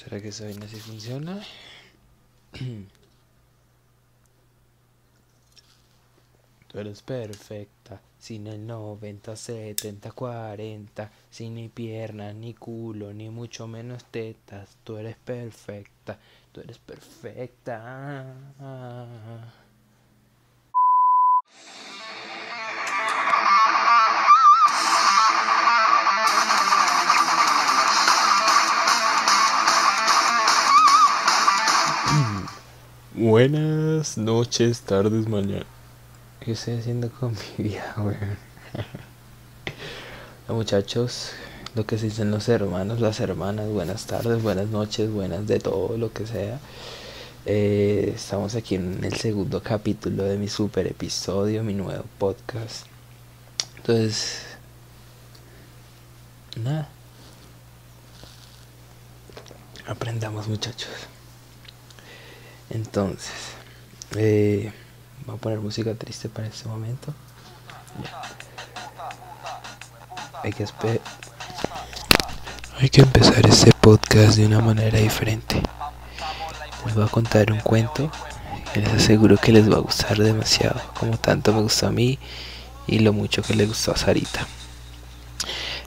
¿Será que esa vaina sí funciona? Tú eres perfecta, sin el 90, 70, 40, sin ni pierna, ni culo, ni mucho menos tetas. Tú eres perfecta, tú eres perfecta. Buenas noches, tardes, mañana. ¿Qué estoy haciendo con mi vida, weón? Muchachos, lo que se dicen los hermanos, las hermanas, buenas tardes, buenas noches, buenas de todo lo que sea. Eh, estamos aquí en el segundo capítulo de mi super episodio, mi nuevo podcast. Entonces, nada. Aprendamos, muchachos. Entonces, eh, voy a poner música triste para este momento. Hay que Hay que empezar este podcast de una manera diferente. Les voy a contar un cuento que les aseguro que les va a gustar demasiado, como tanto me gustó a mí y lo mucho que le gustó a Sarita.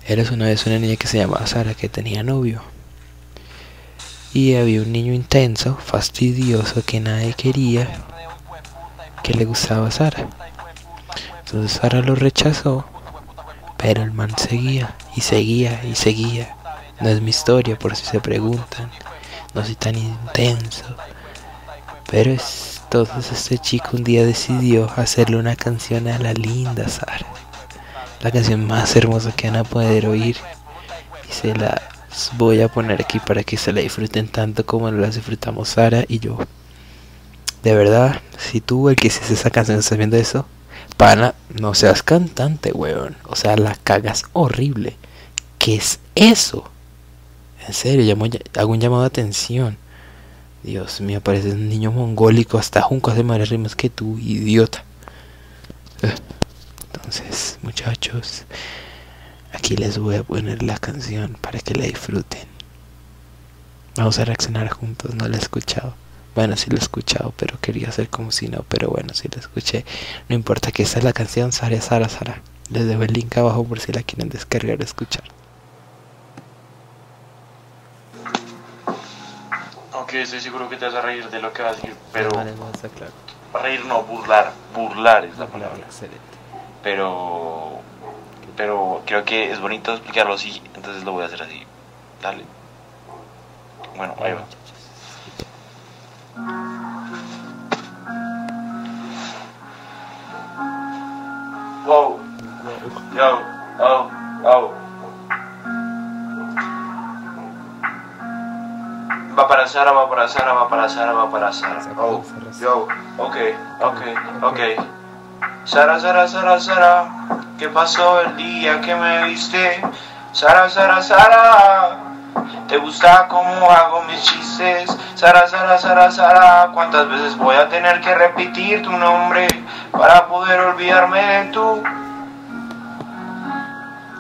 Eres una vez una niña que se llamaba Sara que tenía novio y había un niño intenso, fastidioso, que nadie quería, que le gustaba a Sara. Entonces Sara lo rechazó, pero el man seguía y seguía y seguía. No es mi historia por si se preguntan, no soy tan intenso. Pero es, entonces este chico un día decidió hacerle una canción a la linda Sara. La canción más hermosa que van a poder oír. Y se la voy a poner aquí para que se la disfruten tanto como la disfrutamos Sara y yo. De verdad, si tú el que hiciste esa canción estás viendo eso, pana, no seas cantante, weón. O sea, la cagas horrible. ¿Qué es eso? En serio, hago un llamado de atención. Dios mío, pareces un niño mongólico. Hasta Junco hace más rimas que tú, idiota. Entonces, muchachos, Aquí les voy a poner la canción para que la disfruten. Vamos a reaccionar juntos, no la he escuchado. Bueno, sí la he escuchado, pero quería hacer como si no, pero bueno, sí la escuché. No importa que esta es la canción, Sara, Sara, Sara. Les dejo el link abajo por si la quieren descargar o escuchar. Ok, estoy seguro que te vas a reír de lo que vas a decir, pero... Vale, no, está claro. Reír no, burlar. Burlar es la palabra. Excelente. Pero pero creo que es bonito explicarlo así, entonces lo voy a hacer así. Dale. Bueno, ahí va. Wow. Yo, oh, oh. Va para Sara, va para Sara, va para Sara, va para Sara. Oh, yo, ok, ok, ok. Sara, Sara, Sara, Sara, ¿qué pasó el día que me viste? Sara, Sara, Sara, ¿te gusta cómo hago mis chistes? Sara, Sara, Sara, Sara, ¿cuántas veces voy a tener que repetir tu nombre para poder olvidarme de tú?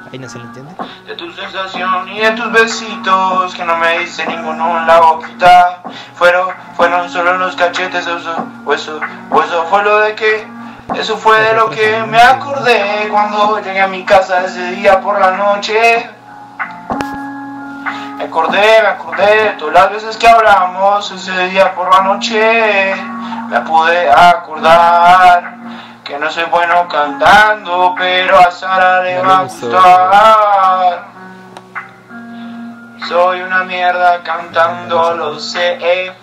Ahí no se lo entiende. De tu sensación y de tus besitos que no me dice ninguno en la boquita. Fueron, fueron solo los cachetes, eso, eso, eso fue lo de que eso fue de lo que me acordé cuando llegué a mi casa ese día por la noche. Me acordé, me acordé de todas las veces que hablamos ese día por la noche. Me pude acordar que no soy bueno cantando, pero a Sara le va a gustar. Soy una mierda cantando, lo sé.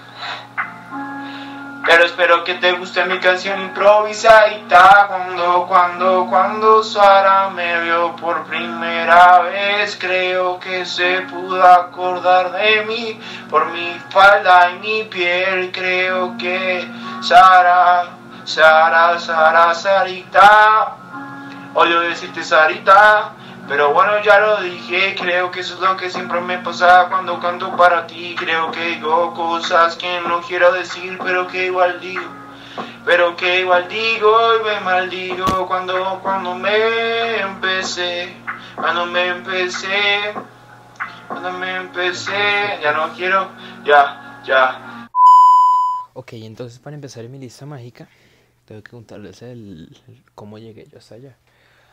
Pero espero que te guste mi canción improvisadita Cuando, cuando, cuando Sara me vio por primera vez Creo que se pudo acordar de mí. Por mi falda y mi piel Creo que Sara, Sara, Sara, Sarita. Odio decirte Sarita pero bueno, ya lo dije, creo que eso es lo que siempre me pasa cuando canto para ti. Creo que digo cosas que no quiero decir, pero que igual digo. Pero que igual digo y me maldigo cuando, cuando me empecé, cuando me empecé. donde me empecé, ya no quiero, ya, ya. Ok, entonces para empezar en mi lista mágica, tengo que contarles el, cómo llegué yo hasta allá.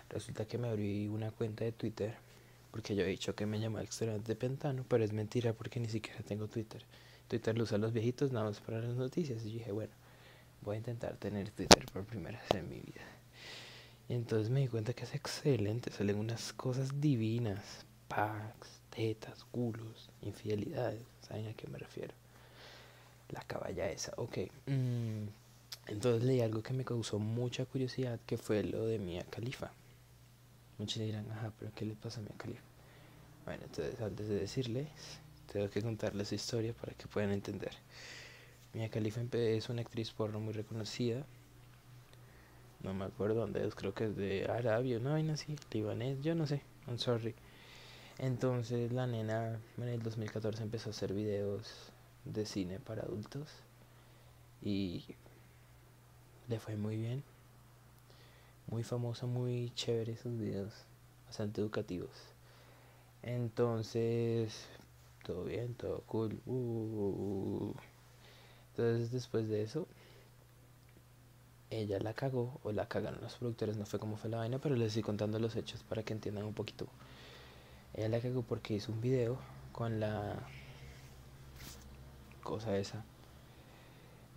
Resulta que me abrí una cuenta de Twitter, porque yo he dicho que me llamaba extrañamente de Pentano, pero es mentira porque ni siquiera tengo Twitter. Twitter lo usan los viejitos nada más para las noticias. Y dije, bueno, voy a intentar tener Twitter por primera vez en mi vida. Y entonces me di cuenta que es excelente, salen unas cosas divinas, packs, tetas, culos, infidelidades, ¿saben a qué me refiero? La caballa esa, ok. Mm, entonces leí algo que me causó mucha curiosidad, que fue lo de Mia Khalifa. Muchos dirán, ajá, pero ¿qué le pasa a Mia Khalifa? Bueno, entonces antes de decirles, tengo que contarles su historia para que puedan entender. Mia Khalifa es una actriz porno muy reconocida. No me acuerdo dónde es, creo que es de Arabia, no vaina así, libanés, yo no sé, I'm sorry. Entonces la nena en el 2014 empezó a hacer videos de cine para adultos y le fue muy bien. Muy famosa, muy chévere sus videos, bastante educativos. Entonces, todo bien, todo cool. Uh, uh, uh, entonces después de eso, ella la cagó o la cagaron los productores, no fue como fue la vaina, pero les estoy contando los hechos para que entiendan un poquito. Ella la cagó porque hizo un video con la cosa esa.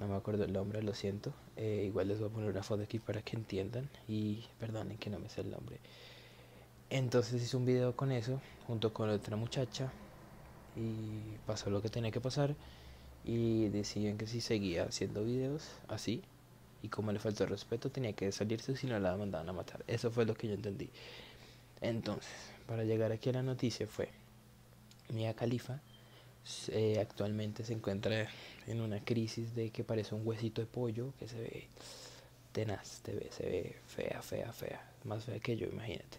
No me acuerdo el nombre, lo siento. Eh, igual les voy a poner una foto aquí para que entiendan. Y perdonen que no me sé el nombre. Entonces hizo un video con eso, junto con otra muchacha. Y pasó lo que tenía que pasar y decían que si seguía haciendo videos así y como le faltó respeto tenía que salirse si no la mandaban a matar. Eso fue lo que yo entendí. Entonces, para llegar aquí a la noticia fue Mia Khalifa eh, actualmente se encuentra en una crisis de que parece un huesito de pollo que se ve tenaz, se ve, se ve fea, fea, fea, más fea que yo, imagínate.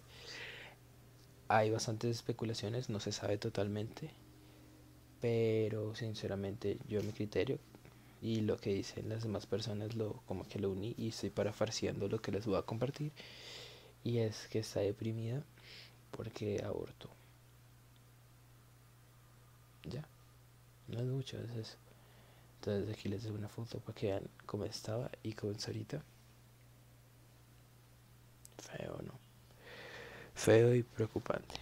Hay bastantes especulaciones, no se sabe totalmente pero sinceramente yo mi criterio y lo que dicen las demás personas lo como que lo uní y estoy parafarciando lo que les voy a compartir y es que está deprimida porque abortó ya no es mucho es eso entonces aquí les doy una foto para que vean cómo estaba y cómo es ahorita feo no feo y preocupante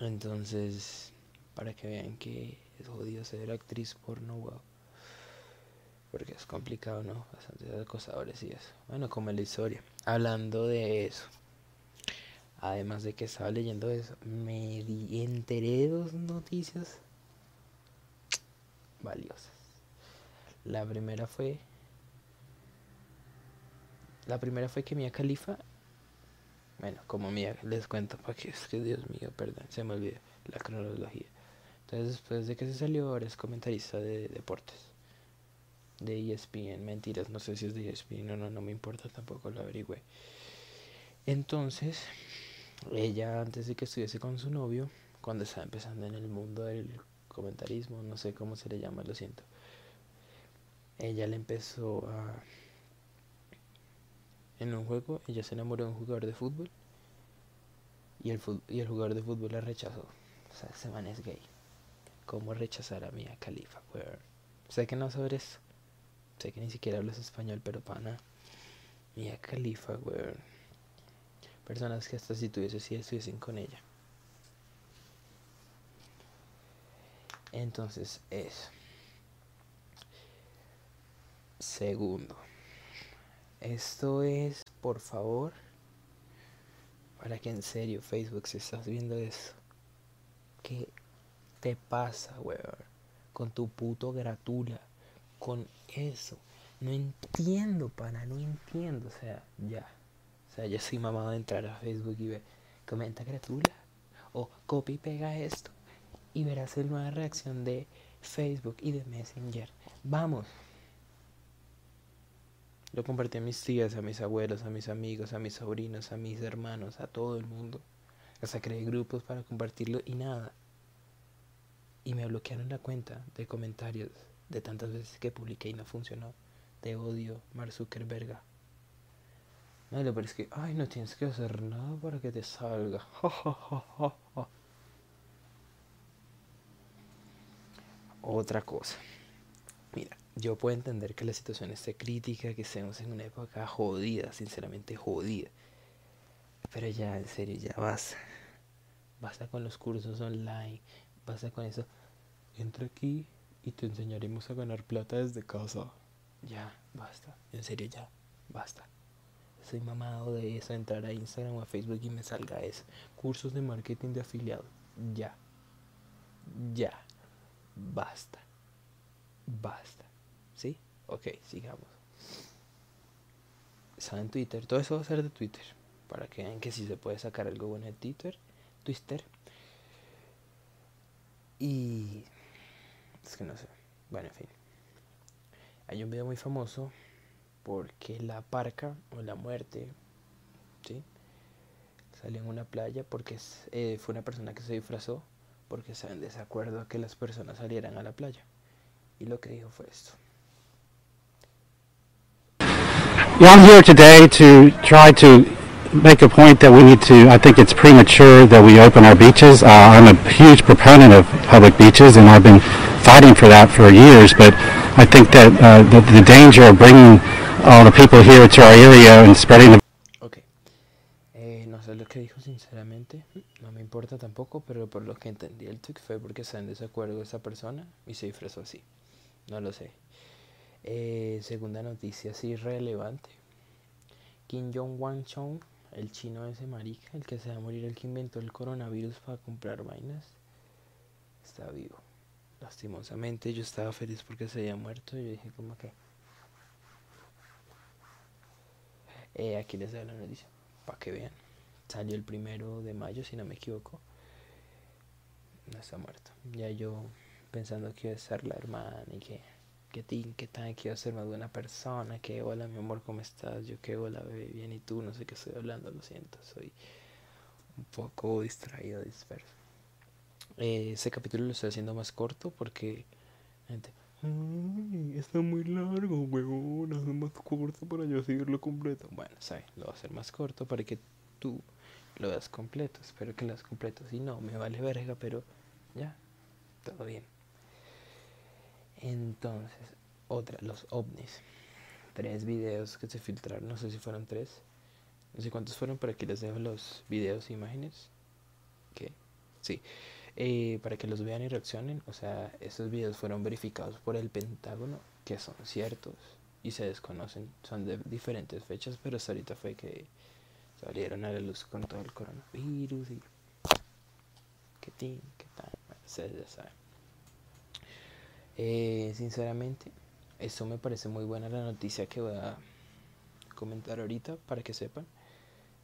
entonces para que vean que es jodido ser actriz porno, wow. Porque es complicado, ¿no? Bastante acosadores y eso. Bueno, como la historia. Hablando de eso. Además de que estaba leyendo eso, me enteré de dos noticias valiosas. La primera fue. La primera fue que Mia Califa. Bueno, como Mia, les cuento para que es que Dios mío, perdón, se me olvidó la cronología. Entonces después de que se salió ahora es comentarista de deportes. De ESPN, mentiras, no sé si es de ESPN o no, no me importa, tampoco lo averigüé. Entonces, ella antes de que estuviese con su novio, cuando estaba empezando en el mundo del comentarismo, no sé cómo se le llama, lo siento. Ella le empezó a... En un juego, ella se enamoró de un jugador de fútbol y el, y el jugador de fútbol la rechazó. O sea, ese man es gay. ¿Cómo rechazar a Mia Khalifa, weón? Sé que no sabes. Sé que ni siquiera hablas español, pero pana. Mia Khalifa, weón. Personas que hasta si tuviese si estuviesen con ella. Entonces, eso. Segundo. Esto es, por favor, para que en serio, Facebook, si estás viendo eso, que te pasa, weón? Con tu puto gratula. Con eso. No entiendo, pana, no entiendo. O sea, ya. O sea, ya soy mamado de entrar a Facebook y ver, comenta gratula. O copy y pega esto. Y verás la nueva reacción de Facebook y de Messenger. Vamos. Lo compartí a mis tías, a mis abuelos, a mis amigos, a mis sobrinos, a mis hermanos, a todo el mundo. Hasta creé grupos para compartirlo y nada y me bloquearon la cuenta de comentarios de tantas veces que publiqué y no funcionó. Te odio, Mark Zuckerberg. No, pero es que, ay, no tienes que hacer nada para que te salga. otra cosa. Mira, yo puedo entender que la situación esté crítica, que estemos en una época jodida, sinceramente jodida. Pero ya, en serio, ya basta. Basta con los cursos online, basta con eso. Entra aquí y te enseñaremos a ganar plata desde casa. Ya, basta. En serio, ya, basta. Soy mamado de eso, entrar a Instagram o a Facebook y me salga eso. Cursos de marketing de afiliado. Ya. Ya. Basta. Basta. ¿Sí? Ok, sigamos. Está en Twitter. Todo eso va a ser de Twitter. Para que vean que si se puede sacar algo bueno de Twitter. Twitter. Y... Es que no sé. Bueno, en fin. Hay un video muy famoso porque la parca o la muerte, ¿sí? Salió en una playa porque eh, fue una persona que se disfrazó porque está en desacuerdo a que las personas salieran a la playa. Y lo que dijo fue esto. Well, I'm here today to try to make a point that we need to, I think it's premature that we open our beaches. Uh, I'm a huge proponent of public beaches and I've been fighting for that for years, but I think that uh, the danger of bringing all the people here to our area and spreading the Ok. Eh, no sé lo que dijo sinceramente, no me importa tampoco, pero por lo que entendí el tweet fue porque está en desacuerdo esa persona y se disfrazó así. No lo sé. Eh, segunda noticia, así relevante. Kim Jong-wan Chong, el chino ese marica, el que se va a morir, el que inventó el coronavirus para comprar vainas, está vivo. Lastimosamente yo estaba feliz porque se había muerto y yo dije como que... Eh, aquí les doy la noticia, para que vean. Salió el primero de mayo, si no me equivoco. No está muerto. Ya yo pensando que iba a ser la hermana y que, que tin, que tan, que iba a ser más buena persona, que hola mi amor, ¿cómo estás? Yo que hola bebé, bien y tú, no sé qué estoy hablando, lo siento, soy un poco distraído, disperso. Eh, ese capítulo lo estoy haciendo más corto porque "Ay, está muy largo, huevón, hazlo más corto para yo seguirlo completo. Bueno, sabes, lo voy a hacer más corto para que tú lo veas completo. Espero que lo veas completo. Si no, me vale verga, pero ya, todo bien. Entonces, otra, los ovnis. Tres videos que se filtraron, no sé si fueron tres. No sé cuántos fueron, pero aquí les dejo los videos e imágenes. ¿Qué? Sí. Eh, para que los vean y reaccionen. O sea, estos videos fueron verificados por el Pentágono, que son ciertos y se desconocen. Son de diferentes fechas, pero hasta ahorita fue que salieron a la luz con todo el coronavirus y qué tin. Bueno, ustedes ya saben. Eh, sinceramente, eso me parece muy buena la noticia que voy a comentar ahorita para que sepan.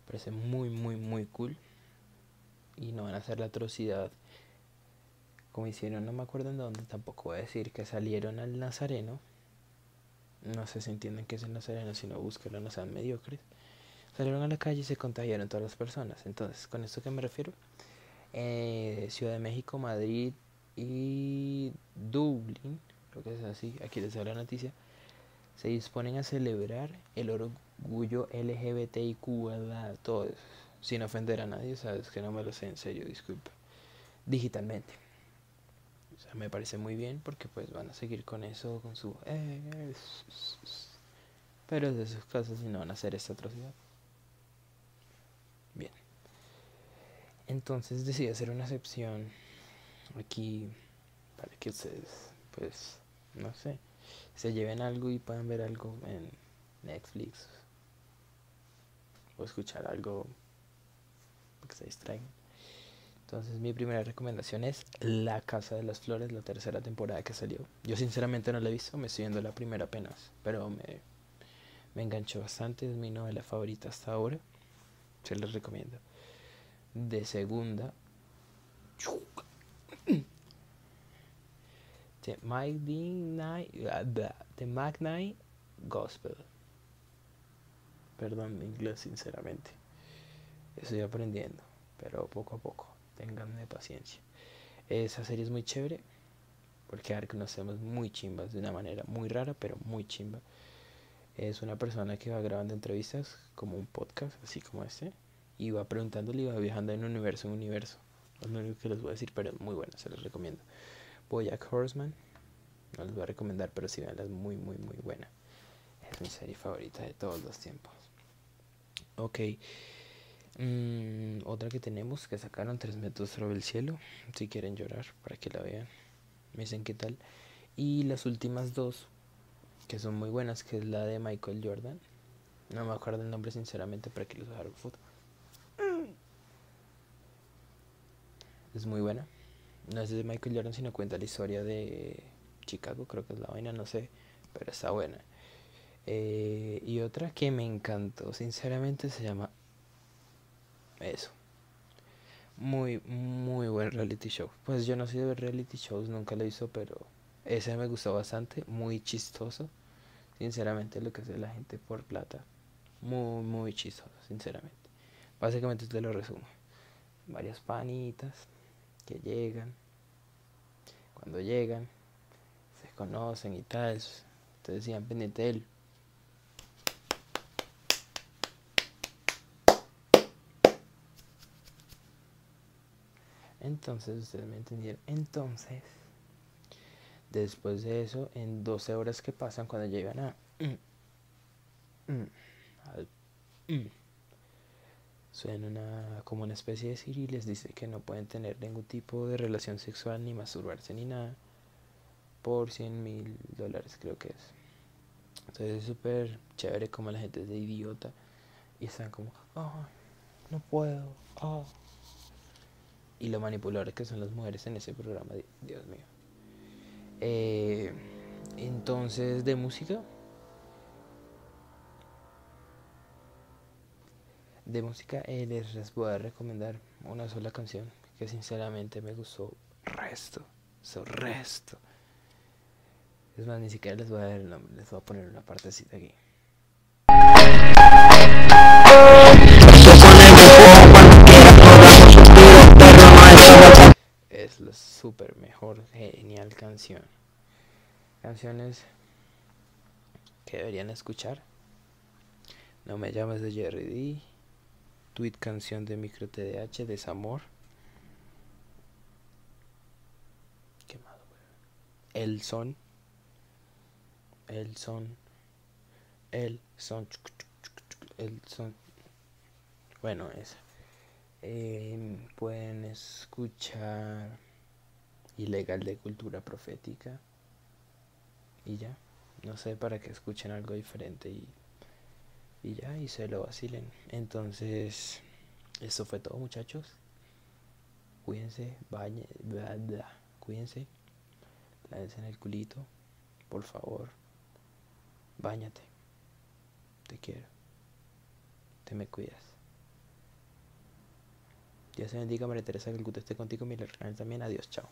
Parece muy, muy, muy cool. Y no van a hacer la atrocidad como hicieron, no me acuerdo en dónde, tampoco voy a decir que salieron al Nazareno. No sé si entienden que es el Nazareno, si no búsquenlo, no sean mediocres. Salieron a la calle y se contagiaron todas las personas. Entonces, ¿con esto qué me refiero? Eh, Ciudad de México, Madrid y Dublín, creo que es así, aquí les doy la noticia, se disponen a celebrar el orgullo LGBTIQ, ¿verdad? todo eso, sin ofender a nadie, sabes que no me lo sé en serio, disculpa, digitalmente. O sea, me parece muy bien porque pues van a seguir con eso, con su... eh, pero de sus casos y no van a hacer esta atrocidad. Bien. Entonces decidí hacer una excepción aquí para que ustedes, pues, no sé, se lleven algo y puedan ver algo en Netflix o escuchar algo que se distraigan. Entonces mi primera recomendación es La Casa de las Flores, la tercera temporada que salió. Yo sinceramente no la he visto, me estoy viendo la primera apenas, pero me, me enganchó bastante, es mi novela favorita hasta ahora. Se les recomiendo. De segunda, The Midnight, The Gospel. Perdón mi inglés, sinceramente. Estoy aprendiendo, pero poco a poco. Ténganme paciencia. Esa serie es muy chévere porque ahora conocemos muy chimbas de una manera muy rara, pero muy chimba. Es una persona que va grabando entrevistas como un podcast, así como este, y va preguntándole y va viajando de un universo en universo. Es lo único que les voy a decir, pero es muy buena, se los recomiendo. Boyack Horseman, No les voy a recomendar, pero sí veanla, es muy, muy, muy buena. Es mi serie favorita de todos los tiempos. Ok. Mm, otra que tenemos que sacaron tres metros sobre el cielo. Si quieren llorar, para que la vean. Me dicen qué tal. Y las últimas dos, que son muy buenas, que es la de Michael Jordan. No me acuerdo el nombre sinceramente para que les haga foto. Es muy buena. No es de Michael Jordan, sino cuenta la historia de Chicago, creo que es la vaina, no sé, pero está buena. Eh, y otra que me encantó, sinceramente, se llama eso. Muy, muy buen reality show. Pues yo no soy de ver reality shows, nunca lo hizo, pero ese me gustó bastante, muy chistoso. Sinceramente, lo que hace la gente por plata. Muy, muy chistoso, sinceramente. Básicamente te lo resumo. Varias panitas que llegan. Cuando llegan, se conocen y tal. Entonces sigan pendiente de él. Entonces, ustedes me entendieron. Entonces, después de eso, en 12 horas que pasan, cuando llegan a... Mm, mm, mm, suena una, como una especie de Siri y les dice que no pueden tener ningún tipo de relación sexual, ni masturbarse, ni nada, por 100 mil dólares, creo que es. Entonces es súper chévere como la gente es de idiota y están como, ay, no puedo, oh y lo manipuladores que son las mujeres en ese programa, Dios mío. Eh, entonces, de música. De música eh, les voy a recomendar una sola canción que sinceramente me gustó resto, so resto. Es más, ni siquiera les voy a dar el nombre, les voy a poner una partecita aquí. Super mejor, genial canción. Canciones que deberían escuchar. No me llames de Jerry D. Tweet canción de Micro TDH, Desamor. ¿Qué más? El son. El son. El son. El son. Bueno, esa. Eh, pueden escuchar Ilegal de Cultura Profética y ya. No sé, para que escuchen algo diferente y, y ya, y se lo vacilen. Entonces, eso fue todo, muchachos. Cuídense, bañe, bla, bla, cuídense. Lávense en el culito, por favor. Báñate. Te quiero. Te me cuidas. Dios te bendiga, María Teresa, que el gusto esté contigo, mi también. Adiós, chao.